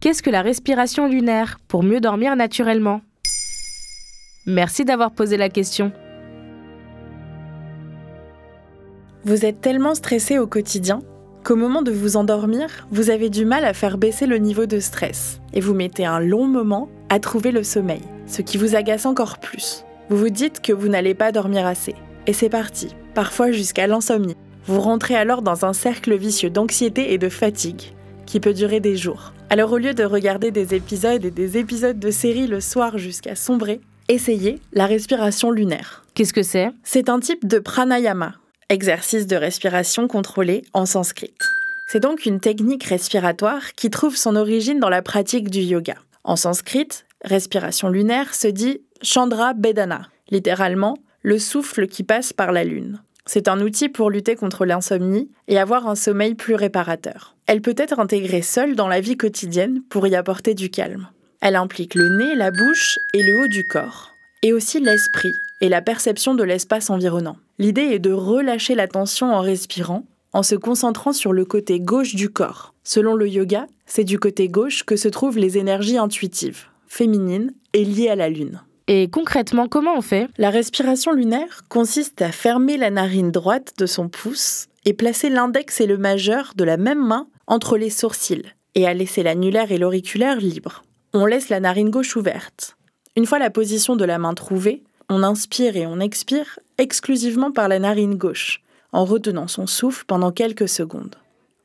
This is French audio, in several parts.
Qu'est-ce que la respiration lunaire pour mieux dormir naturellement? Merci d'avoir posé la question. Vous êtes tellement stressé au quotidien qu'au moment de vous endormir, vous avez du mal à faire baisser le niveau de stress et vous mettez un long moment à trouver le sommeil, ce qui vous agace encore plus. Vous vous dites que vous n'allez pas dormir assez. Et c'est parti, parfois jusqu'à l'insomnie. Vous rentrez alors dans un cercle vicieux d'anxiété et de fatigue qui peut durer des jours. Alors au lieu de regarder des épisodes et des épisodes de séries le soir jusqu'à sombrer, essayez la respiration lunaire. Qu'est-ce que c'est? C'est un type de pranayama, exercice de respiration contrôlé en sanskrit. C'est donc une technique respiratoire qui trouve son origine dans la pratique du yoga. En sanskrit, respiration lunaire se dit Chandra Bedana, littéralement le souffle qui passe par la lune. C'est un outil pour lutter contre l'insomnie et avoir un sommeil plus réparateur. Elle peut être intégrée seule dans la vie quotidienne pour y apporter du calme. Elle implique le nez, la bouche et le haut du corps, et aussi l'esprit et la perception de l'espace environnant. L'idée est de relâcher la tension en respirant, en se concentrant sur le côté gauche du corps. Selon le yoga, c'est du côté gauche que se trouvent les énergies intuitives, féminines et liées à la lune. Et concrètement, comment on fait? La respiration lunaire consiste à fermer la narine droite de son pouce et placer l'index et le majeur de la même main entre les sourcils et à laisser l'annulaire et l'auriculaire libres. On laisse la narine gauche ouverte. Une fois la position de la main trouvée, on inspire et on expire exclusivement par la narine gauche, en retenant son souffle pendant quelques secondes.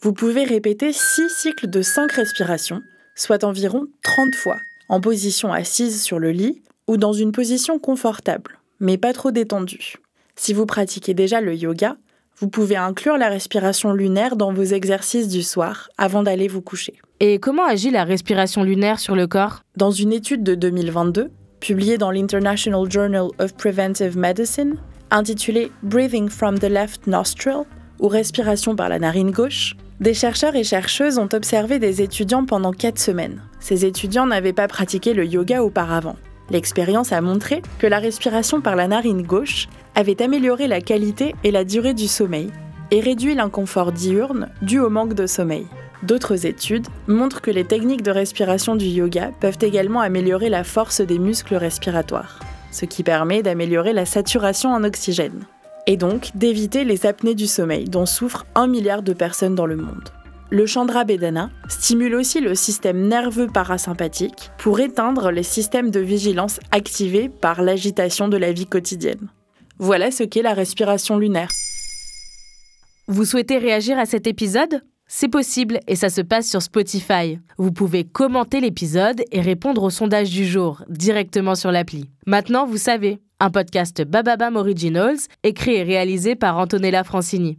Vous pouvez répéter 6 cycles de 5 respirations, soit environ 30 fois, en position assise sur le lit ou dans une position confortable, mais pas trop détendue. Si vous pratiquez déjà le yoga, vous pouvez inclure la respiration lunaire dans vos exercices du soir avant d'aller vous coucher. Et comment agit la respiration lunaire sur le corps? Dans une étude de 2022, publiée dans l'International Journal of Preventive Medicine, intitulée Breathing from the Left Nostril, ou respiration par la narine gauche, des chercheurs et chercheuses ont observé des étudiants pendant 4 semaines. Ces étudiants n'avaient pas pratiqué le yoga auparavant. L'expérience a montré que la respiration par la narine gauche avait amélioré la qualité et la durée du sommeil et réduit l'inconfort diurne dû au manque de sommeil. D'autres études montrent que les techniques de respiration du yoga peuvent également améliorer la force des muscles respiratoires, ce qui permet d'améliorer la saturation en oxygène, et donc d'éviter les apnées du sommeil dont souffrent un milliard de personnes dans le monde. Le Chandra Bedana stimule aussi le système nerveux parasympathique pour éteindre les systèmes de vigilance activés par l'agitation de la vie quotidienne. Voilà ce qu'est la respiration lunaire. Vous souhaitez réagir à cet épisode? C'est possible et ça se passe sur Spotify. Vous pouvez commenter l'épisode et répondre au sondage du jour directement sur l'appli. Maintenant, vous savez, un podcast Bababam Originals écrit et réalisé par Antonella Francini.